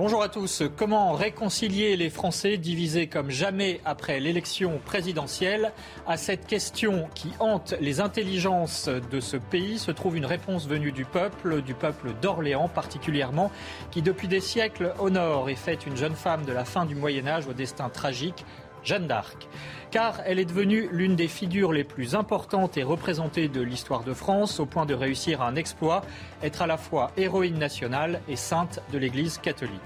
Bonjour à tous. Comment réconcilier les Français divisés comme jamais après l'élection présidentielle À cette question qui hante les intelligences de ce pays se trouve une réponse venue du peuple, du peuple d'Orléans particulièrement, qui depuis des siècles honore et fête une jeune femme de la fin du Moyen Âge au destin tragique, Jeanne d'Arc car elle est devenue l'une des figures les plus importantes et représentées de l'histoire de France, au point de réussir un exploit, être à la fois héroïne nationale et sainte de l'Église catholique.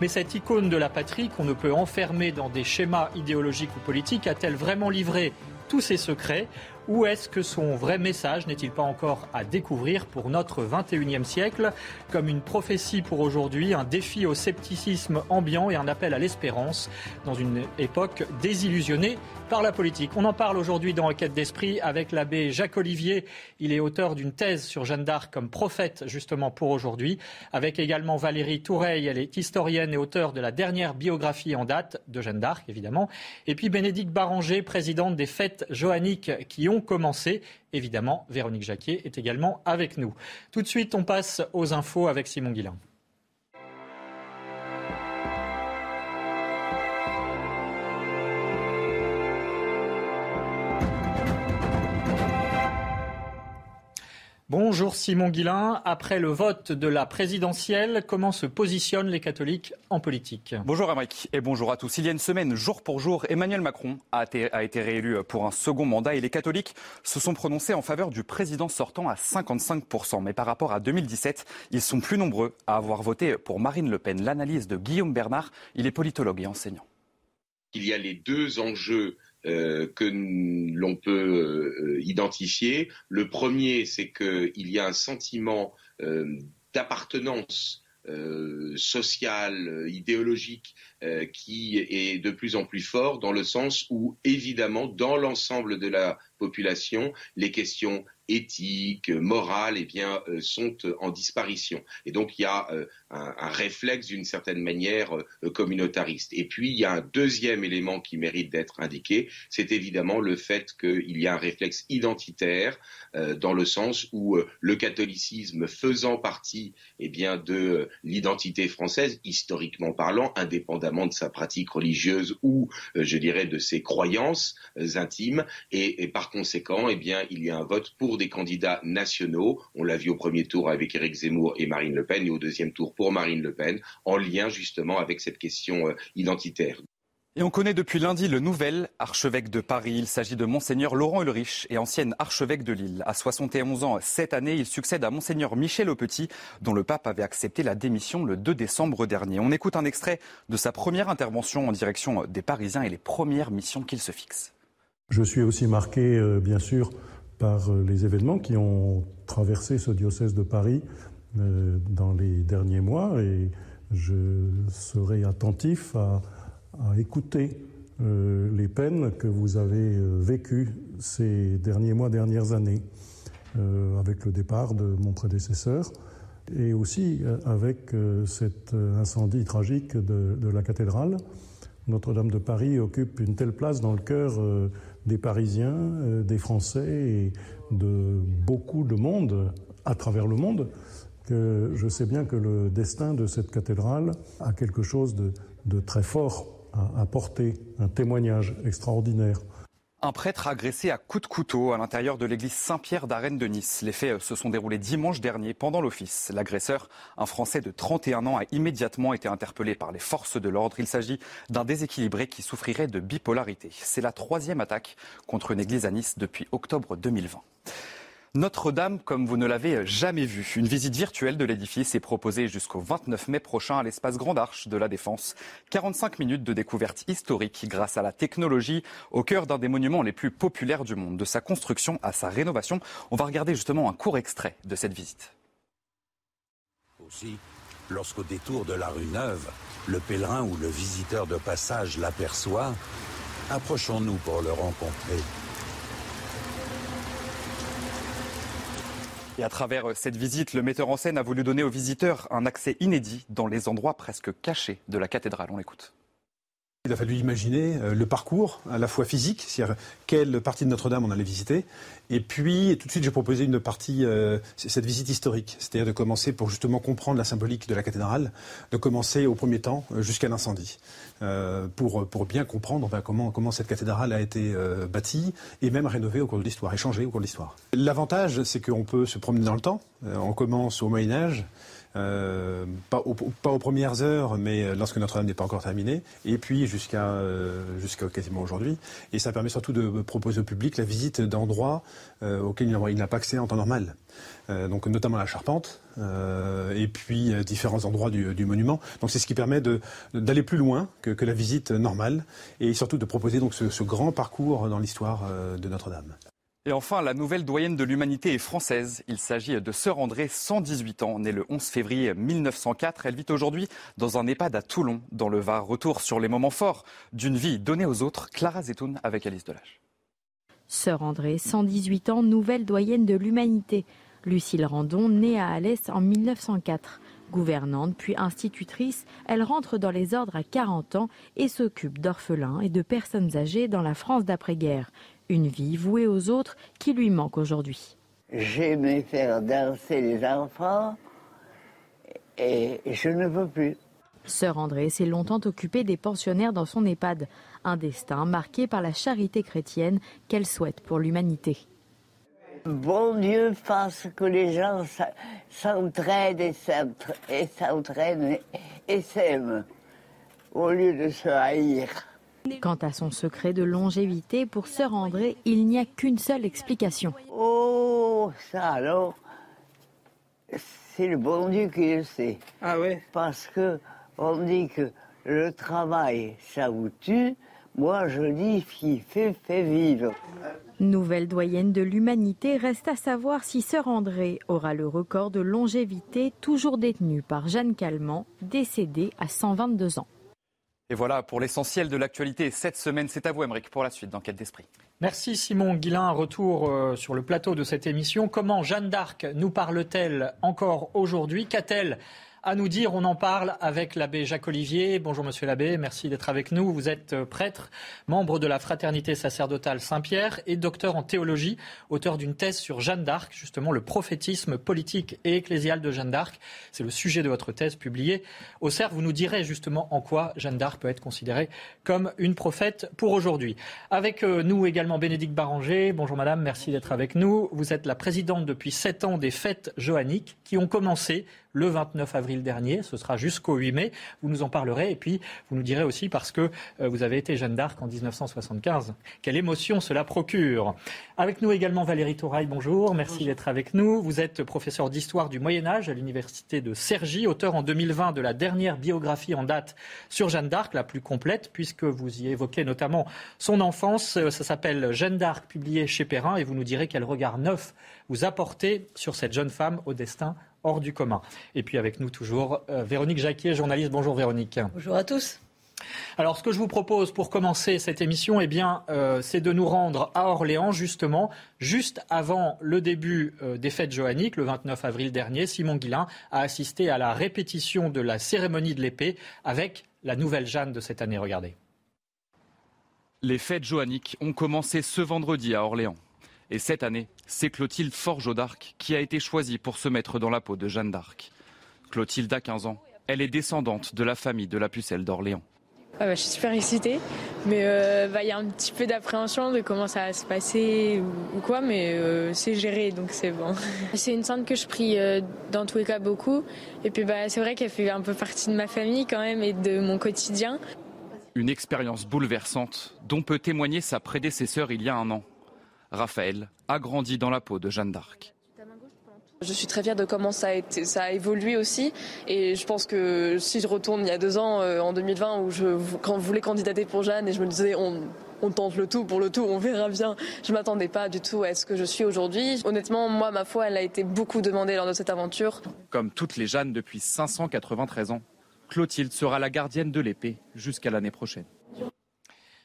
Mais cette icône de la patrie, qu'on ne peut enfermer dans des schémas idéologiques ou politiques, a-t-elle vraiment livré tous ses secrets? Ou est-ce que son vrai message n'est-il pas encore à découvrir pour notre 21e siècle? Comme une prophétie pour aujourd'hui, un défi au scepticisme ambiant et un appel à l'espérance dans une époque désillusionnée par la politique On en parle aujourd'hui dans Enquête d'esprit avec l'abbé Jacques Olivier. Il est auteur d'une thèse sur Jeanne d'Arc comme prophète justement pour aujourd'hui. Avec également Valérie Toureille, elle est historienne et auteure de la dernière biographie en date de Jeanne d'Arc évidemment. Et puis Bénédicte Baranger, présidente des fêtes joanniques qui ont commencé. Évidemment, Véronique Jacquier est également avec nous. Tout de suite, on passe aux infos avec Simon Guillain. Bonjour Simon Guillain. Après le vote de la présidentielle, comment se positionnent les catholiques en politique? Bonjour Amérique et bonjour à tous. Il y a une semaine, jour pour jour, Emmanuel Macron a été, a été réélu pour un second mandat et les catholiques se sont prononcés en faveur du président sortant à 55%. Mais par rapport à 2017, ils sont plus nombreux à avoir voté pour Marine Le Pen. L'analyse de Guillaume Bernard, il est politologue et enseignant. Il y a les deux enjeux euh, que l'on peut euh, identifier. Le premier, c'est qu'il y a un sentiment euh, d'appartenance sociale, idéologique, qui est de plus en plus fort dans le sens où, évidemment, dans l'ensemble de la population, les questions éthiques, morales, eh bien, euh, sont euh, en disparition. Et donc il y a euh, un, réflexe d'une certaine manière communautariste. Et puis il y a un deuxième élément qui mérite d'être indiqué, c'est évidemment le fait qu'il y a un réflexe identitaire dans le sens où le catholicisme faisant partie eh bien, de l'identité française, historiquement parlant, indépendamment de sa pratique religieuse ou, je dirais, de ses croyances intimes, et, et par conséquent, eh bien, il y a un vote pour des candidats nationaux. On l'a vu au premier tour avec Éric Zemmour et Marine Le Pen et au deuxième tour pour Marine Le Pen, en lien justement avec cette question euh, identitaire. Et on connaît depuis lundi le nouvel archevêque de Paris. Il s'agit de Monseigneur Laurent Ulrich et ancien archevêque de Lille. À 71 ans cette année, il succède à Monseigneur Michel Aupetit, dont le pape avait accepté la démission le 2 décembre dernier. On écoute un extrait de sa première intervention en direction des Parisiens et les premières missions qu'il se fixe. Je suis aussi marqué, euh, bien sûr, par euh, les événements qui ont traversé ce diocèse de Paris euh, dans les derniers mois et je serai attentif à, écouter euh, les peines que vous avez vécues ces derniers mois, dernières années, avec le départ de mon prédécesseur et aussi avec cet incendie tragique de, de la cathédrale. Notre-Dame de Paris occupe une telle place dans le cœur des Parisiens, euh, des Français et de beaucoup de monde à travers le monde que je sais bien que le destin de cette cathédrale a quelque chose de, très fort à apporter, un témoignage extraordinaire. Un prêtre agressé à coups de couteau à l'intérieur de l'église Saint-Pierre d'Arène de Nice. Les faits se sont déroulés dimanche dernier pendant l'office. L'agresseur, un Français de 31 ans, a immédiatement été interpellé par les forces de l'ordre. Il s'agit d'un déséquilibré qui souffrirait de bipolarité. C'est la troisième attaque contre une église à Nice depuis octobre 2020. Notre-Dame comme vous ne l'avez jamais vu. Une visite virtuelle de l'édifice est proposée jusqu'au 29 mai prochain à l'espace Grande Arche de la Défense. 45 minutes de découverte historique grâce à la technologie au cœur d'un des monuments les plus populaires du monde. De sa construction à sa rénovation, on va regarder justement un court extrait de cette visite. Aussi, lorsqu'au détour de la rue Neuve, le pèlerin ou le visiteur de passage l'aperçoit, approchons-nous pour le rencontrer. Et à travers euh, cette visite, le metteur en scène a voulu donner aux visiteurs un accès inédit dans les endroits presque cachés de la cathédrale. On l'écoute. Il a fallu imaginer euh, le parcours, à la fois physique, c'est-à-dire quelle partie de Notre-Dame on allait visiter, et puis tout de suite j'ai proposé une partie, euh, cette visite historique, c'est-à-dire de commencer pour justement comprendre la symbolique de la cathédrale, de commencer au premier temps euh, jusqu'à l'incendie, pour, pour bien comprendre comment, comment cette cathédrale a été bâtie et même rénovée au cours de l'histoire, et changée au cours de l'histoire. L'avantage, c'est qu'on peut se promener dans le temps. on commence au Moyen Âge. Euh, pas, aux premières heures, mais lorsque Notre-Dame n'est pas encore terminée, et puis jusqu'à euh, quasiment aujourd'hui. Et ça permet surtout de proposer au public la visite d'endroits euh, auxquels il n'a pas accès en temps normal. donc notamment la charpente, et puis différents endroits du, monument. Donc c'est ce qui permet d'aller plus loin que, la visite normale, et surtout de proposer donc ce grand parcours dans l'histoire de Notre-Dame. Et enfin, la nouvelle doyenne de l'humanité est française. Il s'agit de Sœur André, 118 ans, née le 11 février 1904. Elle vit aujourd'hui dans un EHPAD à Toulon, dans le Var. Retour sur les moments forts d'une vie donnée aux autres. Clara Zetoun avec Alice Delage. Sœur André, 118 ans, nouvelle doyenne de l'humanité. Lucille Randon, née à Alès en 1904. Gouvernante puis institutrice, elle rentre dans les ordres à 40 ans et s'occupe d'orphelins et de personnes âgées dans la France d'après-guerre. Une vie vouée aux autres qui lui manque aujourd'hui. J'aimais faire danser les enfants et je ne veux plus. Sœur André s'est longtemps occupée des pensionnaires dans son EHPAD, un destin marqué par la charité chrétienne qu'elle souhaite pour l'humanité. Bon Dieu fasse que les gens s'entraident et s'entraînent et s'aiment au lieu de se haïr. Quant à son secret de longévité, pour Sœur André, il n'y a qu'une seule explication. Oh, ça alors, c'est le bon Dieu qui le sait. Ah ouais Parce que on dit que le travail, ça vous tue. Moi, je dis qui fait, fait vivre. Nouvelle doyenne de l'humanité, reste à savoir si Sœur André aura le record de longévité toujours détenu par Jeanne Calment, décédée à 122 ans. Et voilà pour l'essentiel de l'actualité cette semaine. C'est à vous, Emmerich, pour la suite d'Enquête d'Esprit. Merci Simon Guillain. Retour euh, sur le plateau de cette émission. Comment Jeanne d'Arc nous parle-t-elle encore aujourd'hui? Qu'a-t-elle à nous dire. On en parle avec l'abbé Jacques Olivier. Bonjour Monsieur l'abbé, merci d'être avec nous. Vous êtes euh, prêtre, membre de la fraternité sacerdotale Saint-Pierre et docteur en théologie, auteur d'une thèse sur Jeanne d'Arc, justement le prophétisme politique et ecclésial de Jeanne d'Arc. C'est le sujet de votre thèse publiée au CERF. Vous nous direz justement en quoi Jeanne d'Arc peut être considérée comme une prophète pour aujourd'hui. Avec euh, nous également Bénédicte Baranger. Bonjour Madame, merci d'être avec nous. Vous êtes la présidente depuis sept ans des fêtes johanniques qui ont commencé le 29 avril dernier. Ce sera jusqu'au 8 mai. Vous nous en parlerez et puis vous nous direz aussi parce que euh, vous avez été Jeanne d'Arc en 1975. Quelle émotion cela procure. Avec nous également Valérie Touraille, bonjour. Merci d'être avec nous. Vous êtes professeur d'histoire du Moyen Âge à l'université de Cergy, auteur en 2020 de la dernière biographie en date sur Jeanne d'Arc, la plus complète puisque vous y évoquez notamment son enfance. Euh, ça s'appelle Jeanne d'Arc, publié chez Perrin et vous nous direz quel regard neuf vous apportez sur cette jeune femme au destin hors du commun. Et puis avec nous toujours euh, Véronique Jacquier, journaliste. Bonjour Véronique. Bonjour à tous. Alors, ce que je vous propose pour commencer cette émission, eh bien, euh, c'est de nous rendre à Orléans, justement, juste avant le début euh, des fêtes johanniques, le 29 avril dernier. Simon Guillain a assisté à la répétition de la cérémonie de l'épée avec la nouvelle Jeanne de cette année. Regardez. Les fêtes johanniques ont commencé ce vendredi à Orléans. Et cette année, c'est Clotilde Forgeau d'Arc qui a été choisie pour se mettre dans la peau de Jeanne d'Arc. Clotilde a 15 ans. Elle est descendante de la famille de la pucelle d'Orléans. Ah bah, je suis super excitée, mais euh, bah, il y a un petit peu d'appréhension de comment ça va se passer ou, quoi, mais euh, c'est géré, donc c'est bon. C'est une sainte que je prie euh, dans tous les cas beaucoup, et puis bah, c'est vrai qu'elle fait un peu partie de ma famille quand même et de mon quotidien. Une expérience bouleversante dont peut témoigner sa prédécesseur il y a un an. Raphaël a grandi dans la peau de Jeanne d'Arc. Je suis très fière de comment ça a, été, ça a évolué aussi. Et je pense que si je retourne il y a deux ans, euh, en 2020, où je quand voulais candidater pour Jeanne et je me disais on, on tente le tout pour le tout, on verra bien. Je ne m'attendais pas du tout à ce que je suis aujourd'hui. Honnêtement, moi, ma foi, elle a été beaucoup demandée lors de cette aventure. Comme toutes les Jeannes depuis 593 ans, Clotilde sera la gardienne de l'épée jusqu'à l'année prochaine.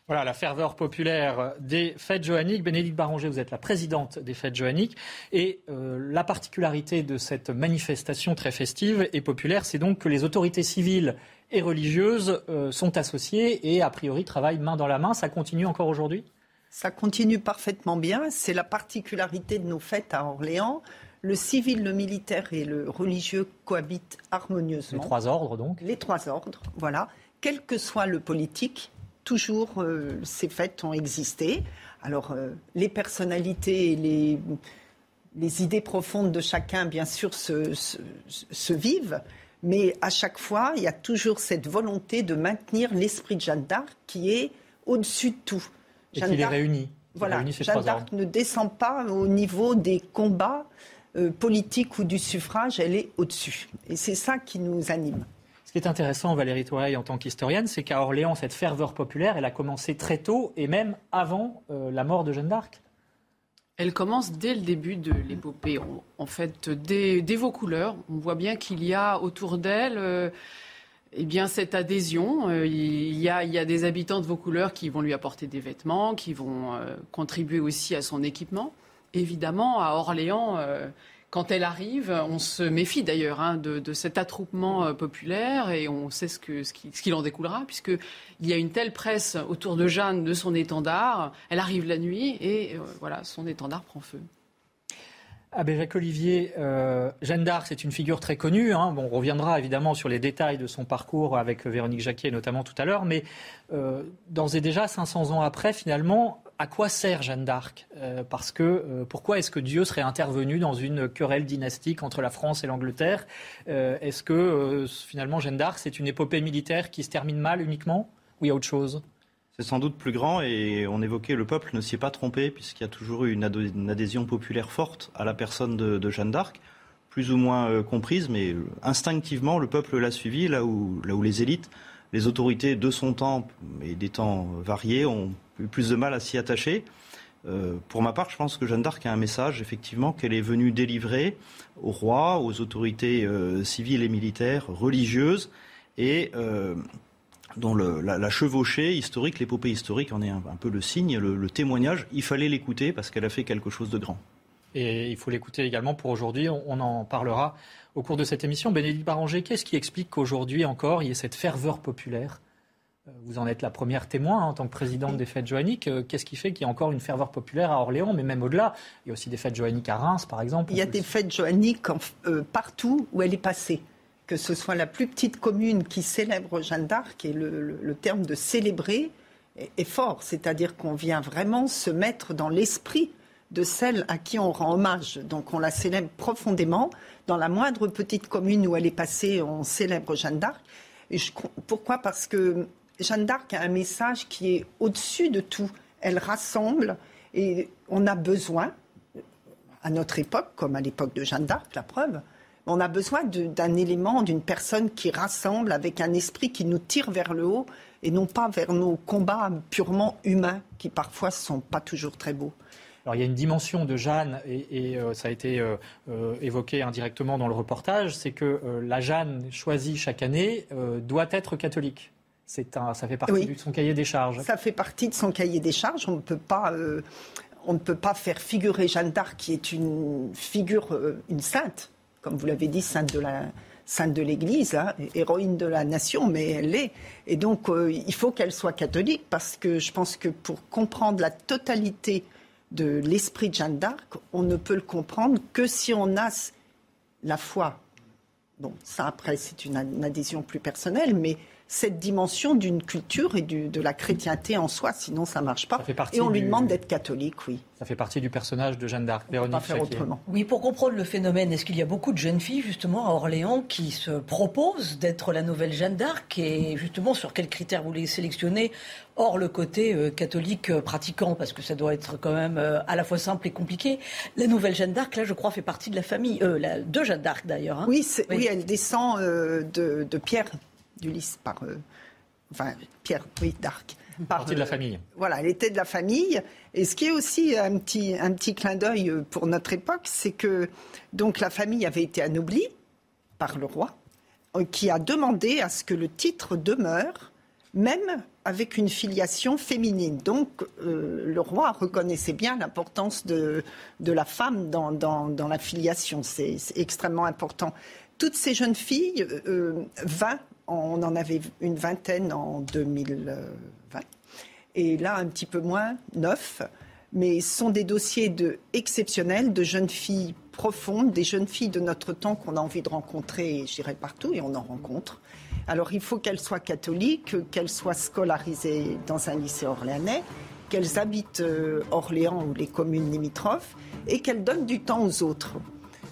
Voilà la ferveur populaire des fêtes johanniques. Bénédicte Baranger, vous êtes la présidente des fêtes johanniques. Et euh, la particularité de cette manifestation très festive et populaire, c'est donc que les autorités civiles et religieuses euh, sont associées et a priori travaillent main dans la main. Ça continue encore aujourd'hui? Ça continue parfaitement bien. C'est la particularité de nos fêtes à Orléans. Le civil, le militaire et le religieux cohabitent harmonieusement. Les trois ordres donc Les trois ordres, voilà. Quel que soit le politique, toujours euh, ces fêtes ont existé. Alors euh, les personnalités et les, les idées profondes de chacun, bien sûr, se, se, vivent. Mais à chaque fois, il y a toujours cette volonté de maintenir l'esprit de Jeanne d'Arc qui est au-dessus de tout. Et qui les réunit. Voilà, Jeanne d'Arc ne descend pas au niveau des combats euh, politiques ou du suffrage, elle est au-dessus. Et c'est ça qui nous anime. Ce qui est intéressant, Valérie Touraille, en tant qu'historienne, c'est qu'à Orléans, cette ferveur populaire, elle a commencé très tôt et même avant euh, la mort de Jeanne d'Arc. Elle commence dès le début de l'épopée. En fait, dès, couleurs, on voit bien qu'il y a autour d'elle euh, eh bien, cette adhésion. Euh, il, y a, des habitants de vos couleurs qui vont lui apporter des vêtements, qui vont euh, contribuer aussi à son équipement. Évidemment, à Orléans, quand elle arrive, on se méfie d'ailleurs hein, de, cet attroupement euh, populaire et on sait ce qu'il en découlera, puisqu'il y a une telle presse autour de Jeanne, de son étendard. Elle arrive la nuit et euh, voilà, son étendard prend feu. Abbé Jacques Olivier, euh, Jeanne d'Arc, c'est une figure très connue. Hein. Bon, on reviendra évidemment sur les détails de son parcours avec Véronique Jacquier notamment tout à l'heure, mais d'ores et déjà, 500 ans après, finalement, à quoi sert Jeanne d'Arc euh, Parce que euh, pourquoi est-ce que Dieu serait intervenu dans une querelle dynastique entre la France et l'Angleterre euh, Est-ce que finalement Jeanne d'Arc c'est une épopée militaire qui se termine mal uniquement ou il y a autre chose? C'est sans doute plus grand et on évoquait le peuple ne s'y est pas trompé puisqu'il y a toujours eu une, adhésion populaire forte à la personne de, Jeanne d'Arc, plus ou moins comprise, mais instinctivement le peuple l'a suivi là où, là où les élites, les autorités de son temps et des temps variés ont plus de mal à s'y attacher. Euh, pour ma part, je pense que Jeanne d'Arc a un message, effectivement, qu'elle est venue délivrer au roi, aux autorités euh, civiles et militaires, religieuses, et euh, dont la, chevauchée historique, l'épopée historique en est un, peu le signe, le, témoignage. Il fallait l'écouter parce qu'elle a fait quelque chose de grand. Et il faut l'écouter également pour aujourd'hui. On, en parlera au cours de cette émission. Bénédicte Baranger, qu'est-ce qui explique qu'aujourd'hui encore, il y ait cette ferveur populaire? Vous en êtes la première témoin hein, en tant que présidente des fêtes joanniques. Euh, qu'est-ce qui fait qu'il y a encore une ferveur populaire à Orléans, mais même au-delà? Il y a aussi des fêtes joanniques à Reims, par exemple. Il y a des fêtes joanniques euh, partout où elle est passée. Que ce soit la plus petite commune qui célèbre Jeanne d'Arc, et le, terme de célébrer est, fort. C'est-à-dire qu'on vient vraiment se mettre dans l'esprit de celle à qui on rend hommage. Donc on la célèbre profondément. Dans la moindre petite commune où elle est passée, on célèbre Jeanne d'Arc. pourquoi? Parce que Jeanne d'Arc a un message qui est au-dessus de tout. Elle rassemble et on a besoin, à notre époque, comme à l'époque de Jeanne d'Arc, la preuve, on a besoin d'un élément, d'une personne qui rassemble avec un esprit qui nous tire vers le haut et non pas vers nos combats purement humains qui parfois sont pas toujours très beaux. Alors il y a une dimension de Jeanne, et, euh, ça a été euh, euh, évoqué indirectement dans le reportage, c'est que la Jeanne choisie chaque année doit être catholique ça fait partie de son cahier des charges. Ça fait partie de son cahier des charges. On ne peut pas, euh, on ne peut pas faire figurer Jeanne d'Arc, qui est une figure, euh, une sainte, comme vous l'avez dit, sainte de la sainte de l'Église, hein, héroïne de la nation, mais elle l'est. Et donc, euh, il faut qu'elle soit catholique, parce que je pense que pour comprendre la totalité de l'esprit de Jeanne d'Arc, on ne peut le comprendre que si on a la foi. Bon, ça après, c'est une adhésion plus personnelle, mais cette dimension d'une culture et de la chrétienté en soi, sinon ça ne marche pas. et on lui demande d'être catholique, oui. Ça fait partie du personnage de Jeanne d'Arc. Véronique faire autrement. Oui, pour comprendre le phénomène, est-ce qu'il y a beaucoup de jeunes filles justement à Orléans qui se proposent d'être la nouvelle Jeanne d'Arc et justement sur quels critères vous les sélectionnez Hors le côté euh, catholique euh, pratiquant, parce que ça doit être quand même euh, à la fois simple et compliqué. La nouvelle Jeanne d'Arc, là, je crois, fait partie de la famille, la, de Jeanne d'Arc d'ailleurs. Hein. Oui, oui. elle descend de, de Pierre d'Ulysse par. Euh, enfin, Pierre, oui, d'Arc. Par, Partie de la euh, famille. Voilà, elle était de la famille. Et ce qui est aussi un petit, un petit clin d'œil pour notre époque, c'est que donc la famille avait été anoblie par le roi, euh, qui a demandé à ce que le titre demeure, même avec une filiation féminine. Donc le roi reconnaissait bien l'importance de, la femme dans, la filiation. C'est extrêmement important. toutes ces jeunes filles, 20, on en avait une vingtaine en 2020, et là un petit peu moins, 9 mais sont des dossiers de, exceptionnels de jeunes filles profondes, des jeunes filles de notre temps qu'on a envie de rencontrer, j'irai partout, et on en rencontre. Alors il faut qu'elles soient catholiques, qu'elles soient scolarisées dans un lycée orléanais, qu'elles habitent euh, Orléans ou les communes limitrophes, et qu'elles donnent du temps aux autres.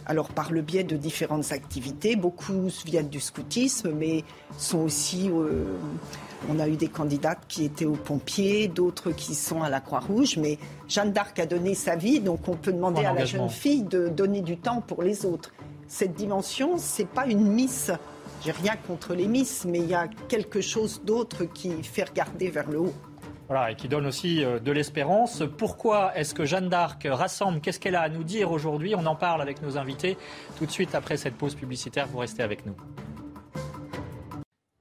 Alors par le biais de différentes activités, beaucoup viennent du scoutisme, mais sont aussi... Euh, on a eu des candidates qui étaient aux pompiers, d'autres qui sont à la Croix-Rouge, mais Jeanne d'Arc a donné sa vie, donc on peut demander à la jeune fille de donner du temps pour les autres. Cette dimension, c'est pas une miss. J'ai rien contre les miss, mais il y a quelque chose d'autre qui fait regarder vers le haut. Voilà, et qui donne aussi euh, de l'espérance. Pourquoi est-ce que Jeanne d'Arc rassemble? Qu'est-ce qu'elle a à nous dire aujourd'hui? On en parle avec nos invités tout de suite après cette pause publicitaire. Vous restez avec nous.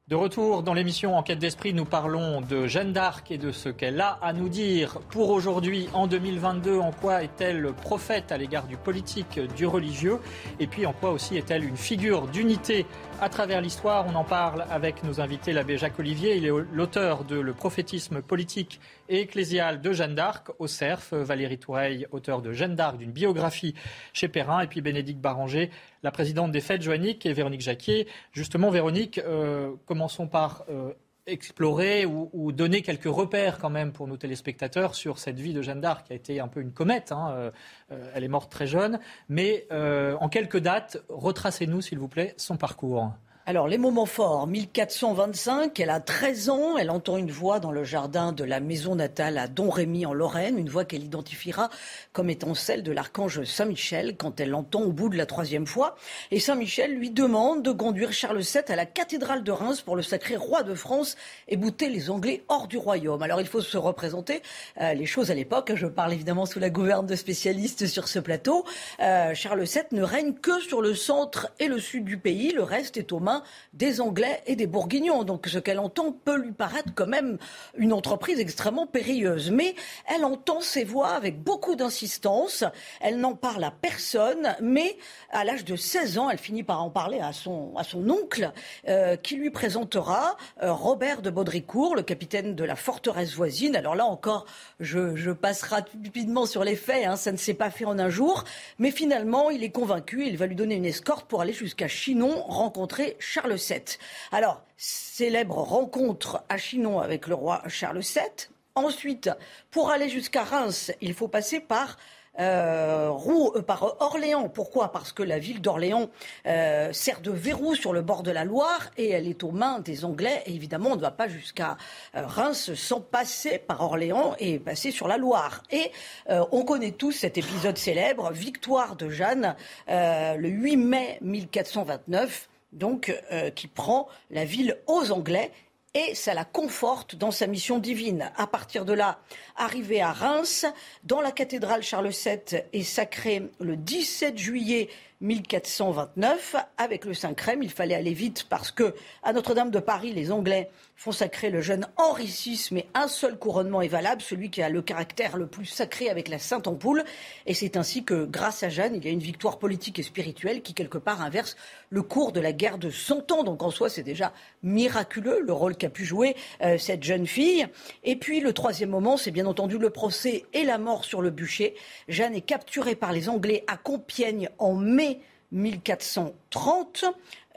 De retour dans l'émission Enquête d'esprit, nous parlons de Jeanne d'Arc et de ce qu'elle a à nous dire pour aujourd'hui, en 2022. En quoi est-elle prophète à l'égard du politique, du religieux? Et puis en quoi aussi est-elle une figure d'unité à travers l'histoire On en parle avec nos invités, l'abbé Jacques Olivier. Il est l'auteur de Le prophétisme politique et ecclésial de Jeanne d'Arc au CERF. Valérie Toureille, auteur de Jeanne d'Arc, d'une biographie chez Perrin. Et puis Bénédicte Baranger, la présidente des Fêtes Joanniques et Véronique Jacquier. Justement, Véronique, euh, commençons par euh, explorer ou, donner quelques repères quand même pour nos téléspectateurs sur cette vie de Jeanne d'Arc qui a été un peu une comète. Hein, euh, elle est morte très jeune. Mais en quelques dates, retracez-nous, s'il vous plaît, son parcours. Alors, les moments forts. 1425, elle a 13 ans, elle entend une voix dans le jardin de la maison natale à Don-Rémy en Lorraine, une voix qu'elle identifiera comme étant celle de l'archange Saint-Michel quand elle l'entend au bout de la troisième fois. Et Saint-Michel lui demande de conduire Charles VII à la cathédrale de Reims pour le sacré roi de France et bouter les Anglais hors du royaume. Alors, il faut se représenter euh, les choses à l'époque. Je parle évidemment sous la gouverne de spécialistes sur ce plateau. Euh, Charles VII ne règne que sur le centre et le sud du pays. Le reste est aux mains des Anglais et des Bourguignons. Donc ce qu'elle entend peut lui paraître quand même une entreprise extrêmement périlleuse. Mais elle entend ces voix avec beaucoup d'insistance. Elle n'en parle à personne, mais à l'âge de 16 ans, elle finit par en parler à son, à son oncle, euh, qui lui présentera euh, Robert de Baudricourt, le capitaine de la forteresse voisine. Alors là encore, je, je passe rapidement sur les faits, hein, ça ne s'est pas fait en un jour, mais finalement, il est convaincu, il va lui donner une escorte pour aller jusqu'à Chinon rencontrer Charles VII. Alors, célèbre rencontre à Chinon avec le roi Charles VII. Ensuite, pour aller jusqu'à Reims, il faut passer par euh, euh, par Orléans. Pourquoi? Parce que la ville d'Orléans euh, sert de verrou sur le bord de la Loire et elle est aux mains des Anglais. Et évidemment, on ne va pas jusqu'à Reims sans passer par Orléans et passer sur la Loire. Et on connaît tous cet épisode célèbre, victoire de Jeanne, le 8 mai 1429 donc euh, qui prend la ville aux Anglais et ça la conforte dans sa mission divine. À partir de là, arrivé à Reims, dans la cathédrale Charles VII est sacré le 17 juillet 1429 avec le Saint-Crème. Il fallait aller vite parce que à Notre-Dame de Paris, les Anglais font sacrer le jeune Henri VI, mais un seul couronnement est valable, celui qui a le caractère le plus sacré avec la Sainte Ampoule. Et c'est ainsi que, grâce à Jeanne, il y a une victoire politique et spirituelle qui, quelque part, inverse le cours de la guerre de Cent Ans. Donc, en soi, c'est déjà miraculeux le rôle qu'a pu jouer euh, cette jeune fille. Et puis, le troisième moment, c'est bien entendu le procès et la mort sur le bûcher. Jeanne est capturée par les Anglais à Compiègne en mai 1430.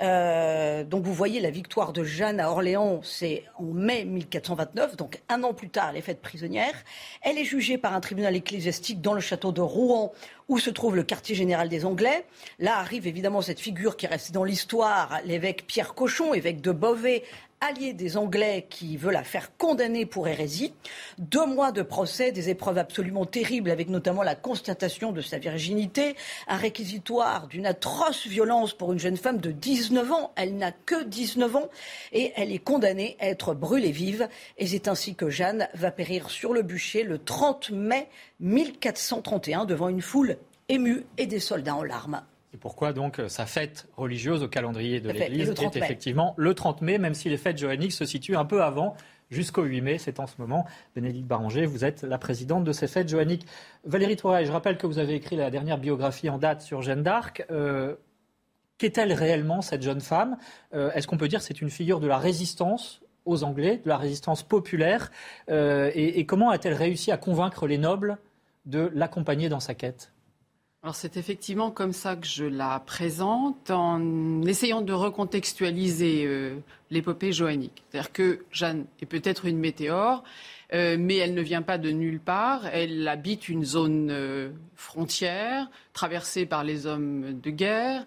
Euh, donc vous voyez la victoire de Jeanne à Orléans, c'est en mai 1429, donc un an plus tard, elle est faite prisonnière. Elle est jugée par un tribunal ecclésiastique dans le château de Rouen, où se trouve le quartier général des Anglais. Là arrive évidemment cette figure qui reste dans l'histoire, l'évêque Pierre Cochon, évêque de Beauvais, allié des Anglais qui veut la faire condamner pour hérésie. Deux mois de procès, des épreuves absolument terribles, avec notamment la constatation de sa virginité, un réquisitoire d'une atroce violence pour une jeune femme de 19 ans. Elle n'a que 19 ans et elle est condamnée à être brûlée vive. Et c'est ainsi que Jeanne va périr sur le bûcher le 30 mai 1431 devant une foule émue et des soldats en larmes. Et pourquoi donc euh, sa fête religieuse au calendrier de l'Église est effectivement le 30 mai, même si les fêtes johanniques se situent un peu avant, jusqu'au 8 mai. C'est en ce moment. Bénédicte Baranger, vous êtes la présidente de ces fêtes johanniques. Valérie Tourelle, je rappelle que vous avez écrit la dernière biographie en date sur Jeanne d'Arc. Euh, Qu'est-elle réellement, cette jeune femme? Est-ce qu'on peut dire que c'est une figure de la résistance aux Anglais, de la résistance populaire? Et, et comment a-t-elle réussi à convaincre les nobles de l'accompagner dans sa quête? Alors c'est effectivement comme ça que je la présente en essayant de recontextualiser euh, l'épopée joannique. C'est-à-dire que Jeanne est peut-être une météore, euh, mais elle ne vient pas de nulle part. Elle habite une zone euh, frontière traversée par les hommes de guerre.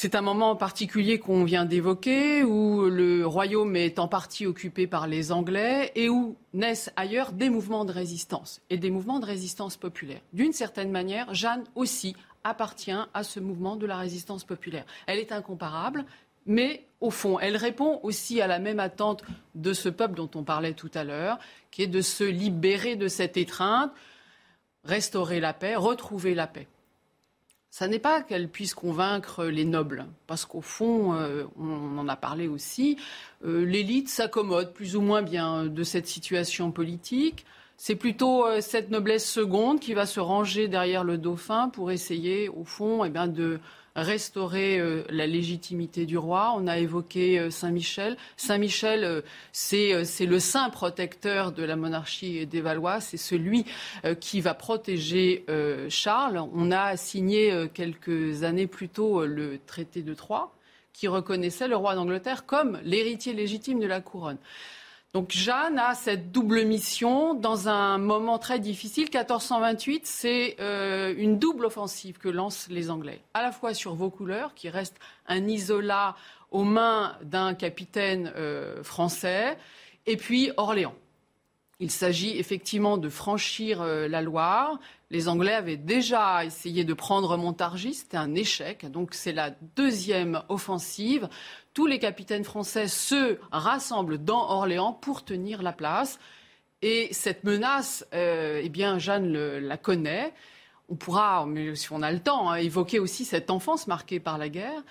C'est un moment en particulier qu'on vient d'évoquer, où le royaume est en partie occupé par les Anglais et où naissent ailleurs des mouvements de résistance et des mouvements de résistance populaire. D'une certaine manière, Jeanne aussi appartient à ce mouvement de la résistance populaire. Elle est incomparable, mais au fond, elle répond aussi à la même attente de ce peuple dont on parlait tout à l'heure, qui est de se libérer de cette étreinte, restaurer la paix, retrouver la paix ça n'est pas qu'elle puisse convaincre les nobles, parce qu'au fond, euh, on en a parlé aussi, euh, l'élite s'accommode plus ou moins bien de cette situation politique. C'est plutôt euh, cette noblesse seconde qui va se ranger derrière le dauphin pour essayer, au fond, eh bien, de restaurer euh, la légitimité du roi. On a évoqué euh, Saint-Michel. Saint-Michel, euh, c'est le saint protecteur de la monarchie des Valois. C'est celui qui va protéger Charles. On a signé quelques années plus tôt le traité de Troyes qui reconnaissait le roi d'Angleterre comme l'héritier légitime de la couronne. Donc Jeanne a cette double mission dans un moment très difficile. 1428, c'est euh, une double offensive que lancent les Anglais, à la fois sur Vaucouleurs, qui reste un isolat aux mains d'un capitaine euh, français, et puis Orléans. Il s'agit effectivement de franchir euh, la Loire. Les Anglais avaient déjà essayé de prendre Montargis, c'était un échec. Donc c'est la deuxième offensive. Tous les capitaines français se rassemblent dans Orléans pour tenir la place. Et cette menace, euh, eh bien, Jeanne la connaît. On pourra, mais si on a le temps, hein, évoquer aussi cette enfance marquée par la guerre.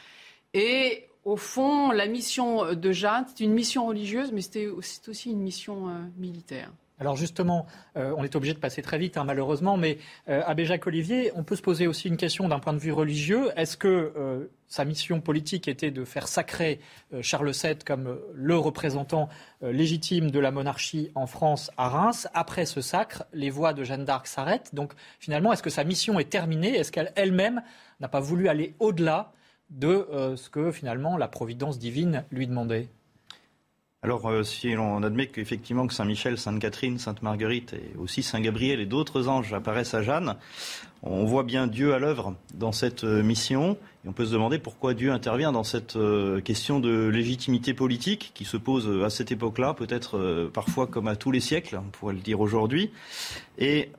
Et au fond, la mission de Jeanne, c'est une mission religieuse, mais c'est aussi une mission euh, militaire. Alors justement, euh, on est obligé de passer très vite, hein, malheureusement, mais euh, Abbé Jacques Olivier, on peut se poser aussi une question d'un point de vue religieux. Est-ce que euh, sa mission politique était de faire sacrer Charles VII comme le représentant légitime de la monarchie en France à Reims? Après ce sacre, les voix de Jeanne d'Arc s'arrêtent. Donc finalement, est-ce que sa mission est terminée? Est-ce qu'elle-même n'a pas voulu aller au-delà de ce que finalement la providence divine lui demandait? Alors, euh, si on admet qu'effectivement que Saint-Michel, Sainte-Catherine, Sainte-Marguerite et aussi Saint-Gabriel et d'autres anges apparaissent à Jeanne, on voit bien Dieu à l'œuvre dans cette euh, mission. Et on peut se demander pourquoi Dieu intervient dans cette euh, question de légitimité politique qui se pose à cette époque-là, peut-être parfois comme à tous les siècles, on pourrait le dire aujourd'hui. Et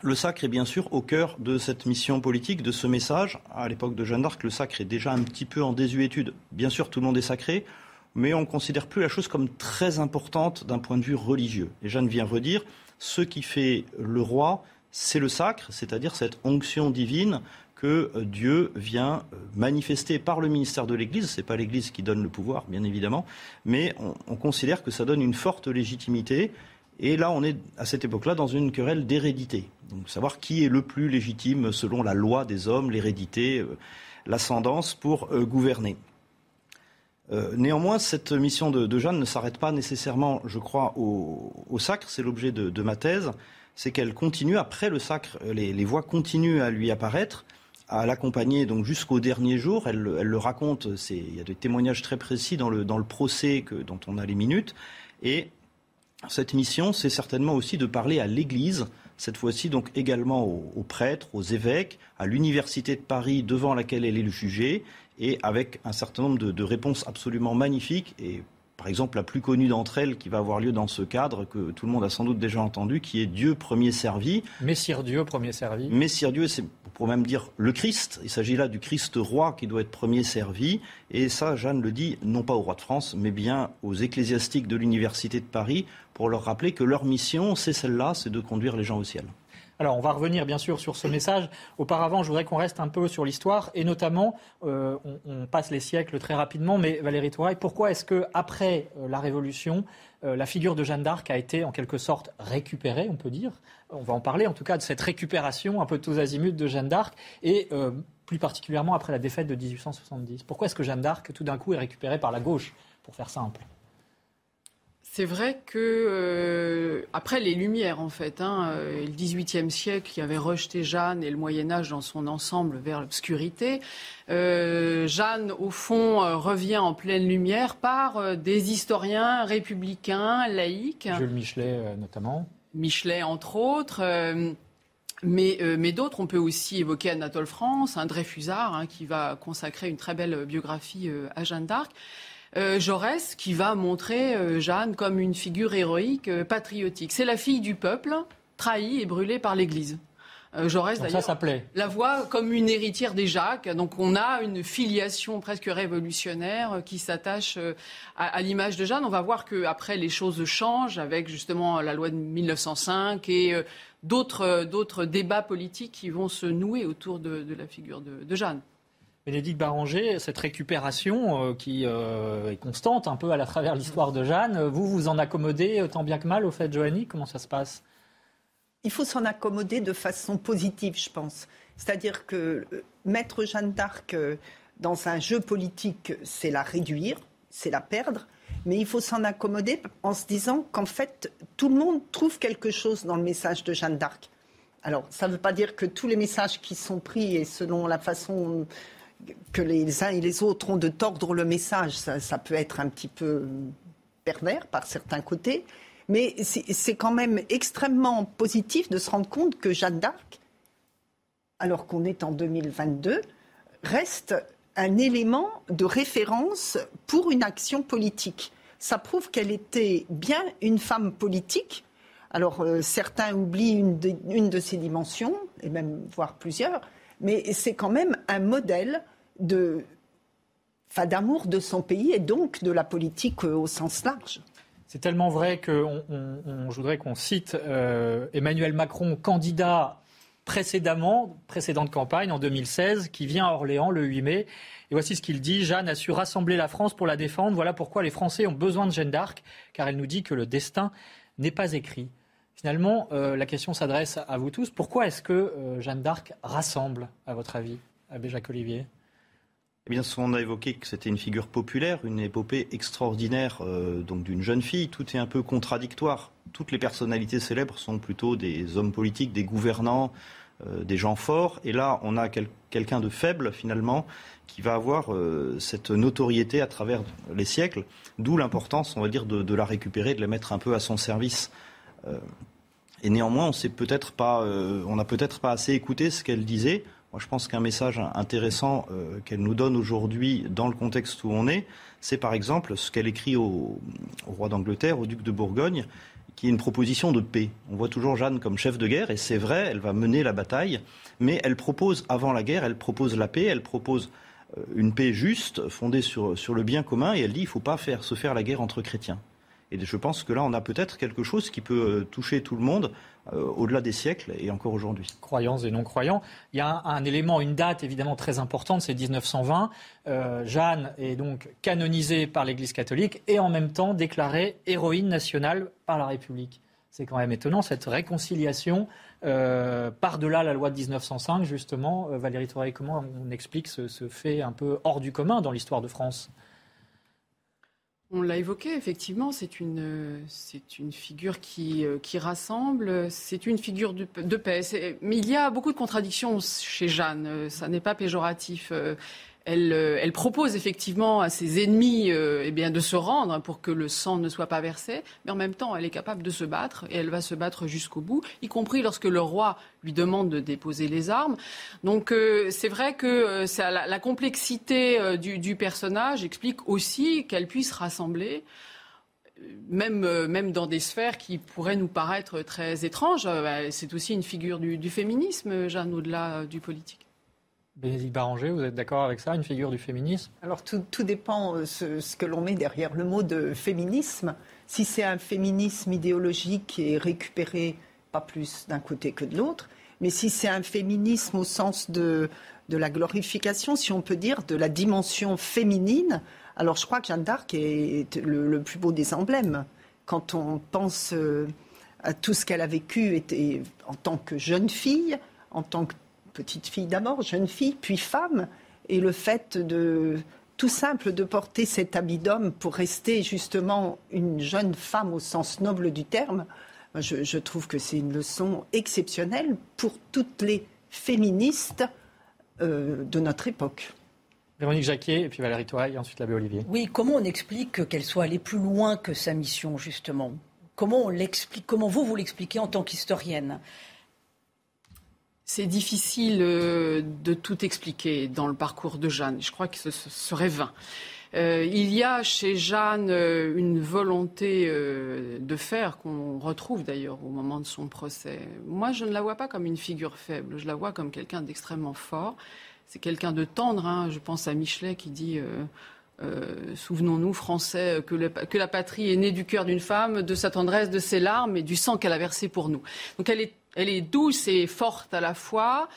le sacre est bien sûr au cœur de cette mission politique, de ce message. À l'époque de Jeanne d'Arc, le sacre est déjà un petit peu en désuétude. Bien sûr, tout le monde est sacré mais on ne considère plus la chose comme très importante d'un point de vue religieux. Et Jeanne vient redire, ce qui fait le roi, c'est le sacre, c'est-à-dire cette onction divine que euh, Dieu vient euh, manifester par le ministère de l'Église. Ce n'est pas l'Église qui donne le pouvoir, bien évidemment, mais on, on, considère que ça donne une forte légitimité. Et là, on est à cette époque-là dans une querelle d'hérédité. Donc, savoir qui est le plus légitime selon la loi des hommes, l'hérédité, euh, l'ascendance pour gouverner. Euh, néanmoins, cette mission de, Jeanne ne s'arrête pas nécessairement, je crois, au, sacre. C'est l'objet de, ma thèse. C'est qu'elle continue, après le sacre, les, voix continuent à lui apparaître, à l'accompagner donc jusqu'au dernier jour. Elle, le raconte, il y a des témoignages très précis dans le, procès dont on a les minutes. Et cette mission, c'est certainement aussi de parler à l'Église, cette fois-ci donc également aux, prêtres, aux évêques, à l'Université de Paris devant laquelle elle est jugée, et avec un certain nombre de, réponses absolument magnifiques. Et par exemple, la plus connue d'entre elles qui va avoir lieu dans ce cadre, que tout le monde a sans doute déjà entendu, qui est Dieu premier servi. Messire Dieu premier servi. Messire Dieu, c'est pour même dire le Christ. Il s'agit là du Christ roi qui doit être premier servi. Et ça, Jeanne le dit, non pas au roi de France, mais bien aux ecclésiastiques de l'Université de Paris, pour leur rappeler que leur mission, c'est celle-là, c'est de conduire les gens au ciel. Alors, on va revenir bien sûr sur ce message. Auparavant, je voudrais qu'on reste un peu sur l'histoire et notamment, euh, on, passe les siècles très rapidement, mais Valérie Touraille, pourquoi est-ce que après euh, la Révolution, euh, la figure de Jeanne d'Arc a été en quelque sorte récupérée, on peut dire? On va en parler en tout cas de cette récupération un peu tous azimuts de Jeanne d'Arc et plus particulièrement après la défaite de 1870. Pourquoi est-ce que Jeanne d'Arc, tout d'un coup, est récupérée par la gauche, pour faire simple? C'est vrai que euh, après les Lumières, en fait, hein, euh, le XVIIIe siècle qui avait rejeté Jeanne et le Moyen Âge dans son ensemble vers l'obscurité, euh, Jeanne, au fond, revient en pleine lumière par des historiens républicains, laïcs. Jules Michelet, notamment. Michelet, entre autres. Mais, mais d'autres, on peut aussi évoquer Anatole France, un Dreyfusard, hein, qui va consacrer une très belle biographie à Jeanne d'Arc. Euh, Jaurès qui va montrer euh, Jeanne comme une figure héroïque, euh, patriotique. C'est la fille du peuple, trahie et brûlée par l'Église. Jaurès, d'ailleurs, la voit comme une héritière des Jacques. Donc on a une filiation presque révolutionnaire qui s'attache à, l'image de Jeanne. On va voir qu'après, les choses changent avec justement la loi de 1905 et d'autres débats politiques qui vont se nouer autour de, la figure de Jeanne. Bénédicte Barranger, cette récupération euh, qui euh, est constante un peu à la travers l'histoire de Jeanne, vous vous en accommodez tant bien que mal au fait, Joanny Comment ça se passe? Il faut s'en accommoder de façon positive, je pense. C'est-à-dire que euh, mettre Jeanne d'Arc dans un jeu politique, c'est la réduire, c'est la perdre. Mais il faut s'en accommoder en se disant qu'en fait, tout le monde trouve quelque chose dans le message de Jeanne d'Arc. Alors, ça ne veut pas dire que tous les messages qui sont pris et selon la façon que les uns et les autres ont de tordre le message, ça, peut être un petit peu pervers par certains côtés, mais c'est quand même extrêmement positif de se rendre compte que Jeanne d'Arc, alors qu'on est en 2022, reste un élément de référence pour une action politique. Ça prouve qu'elle était bien une femme politique. Alors euh, certains oublient une de, une de ses dimensions, et même voire plusieurs, mais c'est quand même un modèle d'amour de son pays et donc de la politique euh, au sens large. C'est tellement vrai que je voudrais qu'on cite euh, Emmanuel Macron, candidat précédemment, précédente campagne en 2016, qui vient à Orléans le 8 mai. Et voici ce qu'il dit. Jeanne a su rassembler la France pour la défendre. Voilà pourquoi les Français ont besoin de Jeanne d'Arc, car elle nous dit que le destin n'est pas écrit. Finalement, euh, la question s'adresse à vous tous. Pourquoi est-ce que Jeanne d'Arc rassemble, à votre avis, Abbé Jacques Olivier eh bien, on a évoqué que c'était une figure populaire, une épopée extraordinaire, euh, donc d'une jeune fille. Tout est un peu contradictoire. Toutes les personnalités célèbres sont plutôt des hommes politiques, des gouvernants, euh, des gens forts. Et là, on a quelqu'un de faible, finalement, qui va avoir euh, cette notoriété à travers les siècles. D'où l'importance, on va dire, de, la récupérer, de la mettre un peu à son service. Et néanmoins, on n'a peut-être pas, assez écouté ce qu'elle disait. Moi, je pense qu'un message intéressant euh, qu'elle nous donne aujourd'hui dans le contexte où on est, c'est par exemple ce qu'elle écrit au, roi d'Angleterre, au duc de Bourgogne, qui est une proposition de paix. On voit toujours Jeanne comme chef de guerre, et c'est vrai, elle va mener la bataille, mais elle propose, avant la guerre, elle propose la paix, elle propose euh, une paix juste, fondée sur, sur le bien commun, et elle dit qu'il ne faut pas faire, se faire la guerre entre chrétiens. Et je pense que là, on a peut-être quelque chose qui peut euh, toucher tout le monde euh, au-delà des siècles et encore aujourd'hui. Croyants et non-croyants. Il y a un, élément, une date évidemment très importante, c'est 1920. Euh, Jeanne est donc canonisée par l'Église catholique et en même temps déclarée héroïne nationale par la République. C'est quand même étonnant cette réconciliation par-delà la loi de 1905, justement. Valérie Touré, comment on explique ce fait un peu hors du commun dans l'histoire de France? On l'a évoqué, effectivement, c'est une, c'est une figure qui, euh, qui rassemble, c'est une figure de, de paix. Mais il y a beaucoup de contradictions chez Jeanne, euh, ça n'est pas péjoratif. Euh, elle, propose effectivement à ses ennemis euh, eh bien, de se rendre pour que le sang ne soit pas versé, mais en même temps, elle est capable de se battre et elle va se battre jusqu'au bout, y compris lorsque le roi lui demande de déposer les armes. Donc euh, c'est vrai que la, complexité du, personnage explique aussi qu'elle puisse rassembler. Même, même, dans des sphères qui pourraient nous paraître très étranges, c'est aussi une figure du féminisme, Jeanne, au-delà du politique. Bénédicte Barranger, vous êtes d'accord avec ça, une figure du féminisme? Alors tout, dépend de euh, ce, que l'on met derrière le mot de féminisme. Si c'est un féminisme idéologique et récupéré pas plus d'un côté que de l'autre. Mais si c'est un féminisme au sens de, de la glorification, si on peut dire, de la dimension féminine, alors je crois que Jeanne d'Arc est le, plus beau des emblèmes. Quand on pense euh, à tout ce qu'elle a vécu en tant que jeune fille, en tant que petite fille d'abord, jeune fille, puis femme, et le fait de tout simple de porter cet habit d'homme pour rester justement une jeune femme au sens noble du terme, je, trouve que c'est une leçon exceptionnelle pour toutes les féministes euh, de notre époque. Véronique Jacquet, et puis Valérie Touraille, et ensuite l'abbé Olivier. Oui, comment on explique qu'elle soit allée plus loin que sa mission, justement? Comment on l'explique Comment vous, vous l'expliquez en tant qu'historienne? C'est difficile euh, de tout expliquer dans le parcours de Jeanne. Je crois que ce serait vain. Euh, il y a chez Jeanne euh, une volonté de faire qu'on retrouve d'ailleurs au moment de son procès. Moi, je ne la vois pas comme une figure faible. Je la vois comme quelqu'un d'extrêmement fort. C'est quelqu'un de tendre. Hein. Je pense à Michelet qui dit. Souvenons-nous, Français, que, que, la patrie est née du cœur d'une femme, de sa tendresse, de ses larmes et du sang qu'elle a versé pour nous. Donc elle est douce et forte à la fois.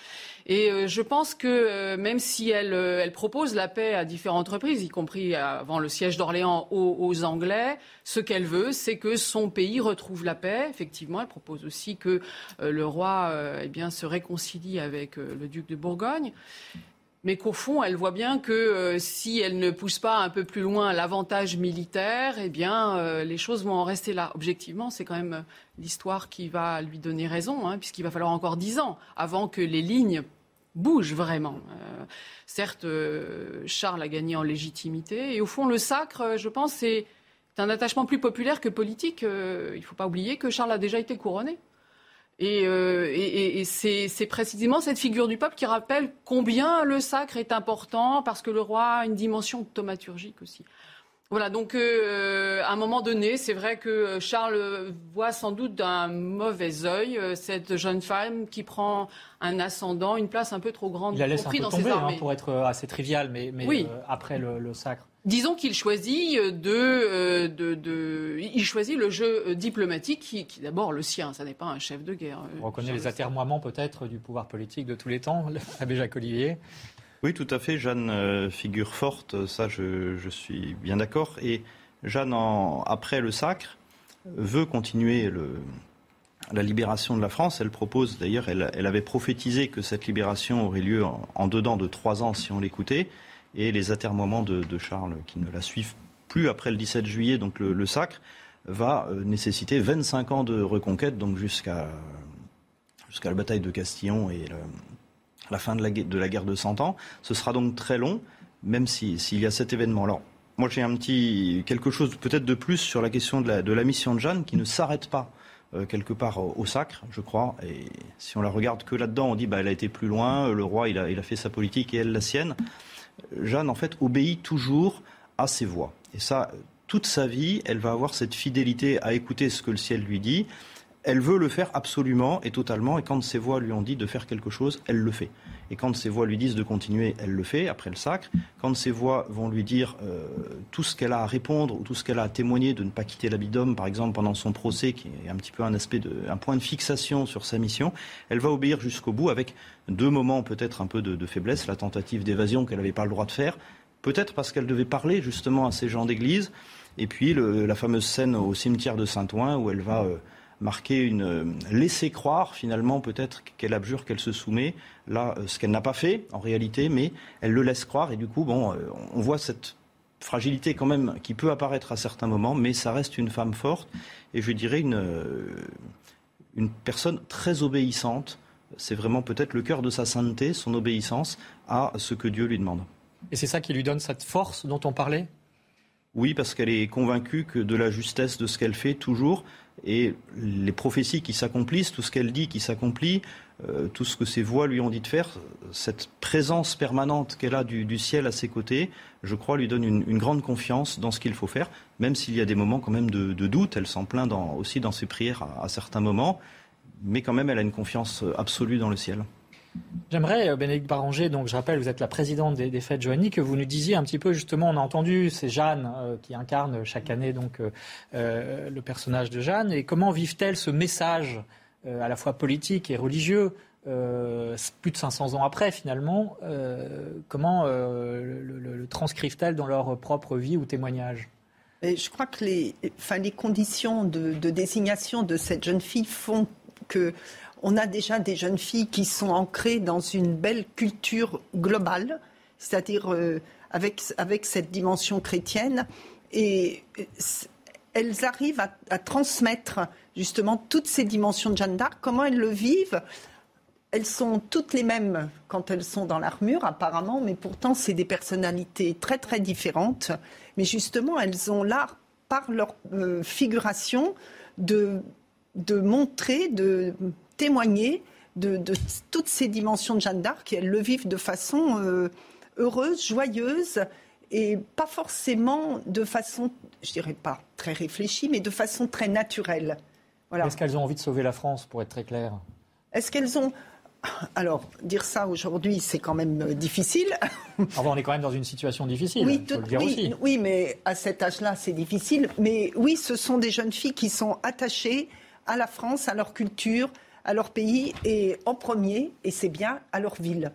Et euh, je pense que euh, même si elle, euh, propose la paix à différentes reprises, y compris avant le siège d'Orléans aux, Anglais, ce qu'elle veut, c'est que son pays retrouve la paix. Effectivement, elle propose aussi que le roi eh se réconcilie avec le duc de Bourgogne mais qu'au fond, elle voit bien que euh, si elle ne pousse pas un peu plus loin l'avantage militaire, eh euh, les choses vont en rester là. Objectivement, c'est quand même euh, l'histoire qui va lui donner raison, hein, puisqu'il va falloir encore dix ans avant que les lignes bougent vraiment. certes, Charles a gagné en légitimité, et au fond, le sacre, je pense, c'est un attachement plus populaire que politique. il ne faut pas oublier que Charles a déjà été couronné. Euh, et, c'est précisément cette figure du peuple qui rappelle combien le sacre est important parce que le roi a une dimension thaumaturgique aussi. Voilà, donc euh, à un moment donné, c'est vrai que Charles voit sans doute d'un mauvais œil euh, cette jeune femme qui prend un ascendant, une place un peu trop grande, Il la laisse un peu dans tomber, ses hein, pour être assez trivial, mais, mais après le sacre. Disons qu'il choisit euh, euh, de, de, il choisit le jeu euh, diplomatique qui, est d'abord le sien. Ça n'est pas un chef de guerre. On reconnaît les atermoiements peut-être du pouvoir politique de tous les temps, l'abbé Jacques Olivier. Oui, tout à fait. Jeanne, figure forte, ça je, suis bien d'accord. Et Jeanne, après le sacre, veut continuer la libération de la France. Elle propose, d'ailleurs, elle, avait prophétisé que cette libération aurait lieu en, en dedans de trois ans si on l'écoutait et les atermoiements de, Charles qui ne la suivent plus après le 17 juillet, donc le, sacre, va euh, nécessiter 25 ans de reconquête, donc jusqu'à jusqu'à la bataille de Castillon et la fin de la, de la, guerre de Cent Ans. Ce sera donc très long, même s'il y a cet événement. Alors, moi j'ai un petit quelque chose peut-être de plus sur la question de la, mission de Jeanne qui ne s'arrête pas euh, quelque part au, sacre, je crois. Et si on la regarde que là-dedans, on dit bah elle a été plus loin, le roi il a, il a fait sa politique et elle la sienne. Jeanne, en fait, obéit toujours à ses voix. Et ça, toute sa vie, elle va avoir cette fidélité à écouter ce que le ciel lui dit. Elle veut le faire absolument et totalement. Et quand ses voix lui ont dit de faire quelque chose, elle le fait. Et quand ses voix lui disent de continuer, elle le fait après le sacre. Quand ses voix vont lui dire euh, tout ce qu'elle a à répondre ou tout ce qu'elle a à témoigner, de ne pas quitter l'habit d'homme, par exemple, pendant son procès, qui est un petit peu un aspect un point de fixation sur sa mission, elle va obéir jusqu'au bout avec deux moments peut-être un peu de, faiblesse, la tentative d'évasion qu'elle n'avait pas le droit de faire, peut-être parce qu'elle devait parler justement à ces gens d'église, et puis la fameuse scène au cimetière de Saint-Ouen où elle va euh, marquer une euh, laisser croire finalement peut-être qu'elle abjure, qu'elle se soumet, là euh, ce qu'elle n'a pas fait en réalité, mais elle le laisse croire. Et du coup bon, on voit cette fragilité quand même qui peut apparaître à certains moments, mais ça reste une femme forte et je dirais une, une personne très obéissante. C'est vraiment peut-être le cœur de sa sainteté, son obéissance à ce que Dieu lui demande. Et c'est ça qui lui donne cette force dont on parlait? Oui, parce qu'elle est convaincue que de la justesse de ce qu'elle fait toujours, et les prophéties qui s'accomplissent, tout ce qu'elle dit qui s'accomplit, euh, tout ce que ses voix lui ont dit de faire, cette présence permanente qu'elle a du, ciel à ses côtés, je crois, lui donne une, grande confiance dans ce qu'il faut faire, même s'il y a des moments quand même de, doute. Elle s'en plaint aussi dans ses prières à certains moments mais quand même, elle a une confiance absolue dans le ciel. J'aimerais, euh, Bénédicte Baranger, donc je rappelle, vous êtes la présidente des, fêtes Joanny, que vous nous disiez un petit peu, justement, on a entendu, c'est Jeanne euh, qui incarne chaque année donc le personnage de Jeanne, et comment vivent-elles ce message à la fois politique et religieux, plus de 500 ans après finalement, comment le, transcrivent-elles dans leur propre vie ou témoignage? Je crois que les, enfin, les conditions de, désignation de cette jeune fille font que on a déjà des jeunes filles qui sont ancrées dans une belle culture globale, c'est-à-dire euh, avec, avec cette dimension chrétienne, et euh, elles arrivent à, transmettre justement toutes ces dimensions de Jeanne d'Arc, comment elles le vivent? Elles sont toutes les mêmes quand elles sont dans l'armure, apparemment, mais pourtant, c'est des personnalités très, très différentes. Mais justement, elles ont l'art, par leur euh, figuration, de, de montrer, de témoigner de, toutes ces dimensions de Jeanne d'Arc et elles le vivent de façon euh, heureuse, joyeuse et pas forcément de façon, je dirais pas très réfléchie, mais de façon très naturelle. Voilà. Est-ce qu'elles ont envie de sauver la France, pour être très clair Est-ce qu'elles ont alors, dire ça aujourd'hui, c'est quand même euh, difficile. Enfin, on est quand même dans une situation difficile, oui, faut le dire aussi. Oui, mais à cet âge-là, c'est difficile. Mais oui, ce sont des jeunes filles qui sont attachées à la France, à leur culture, à leur pays et en premier, et c'est bien, à leur ville.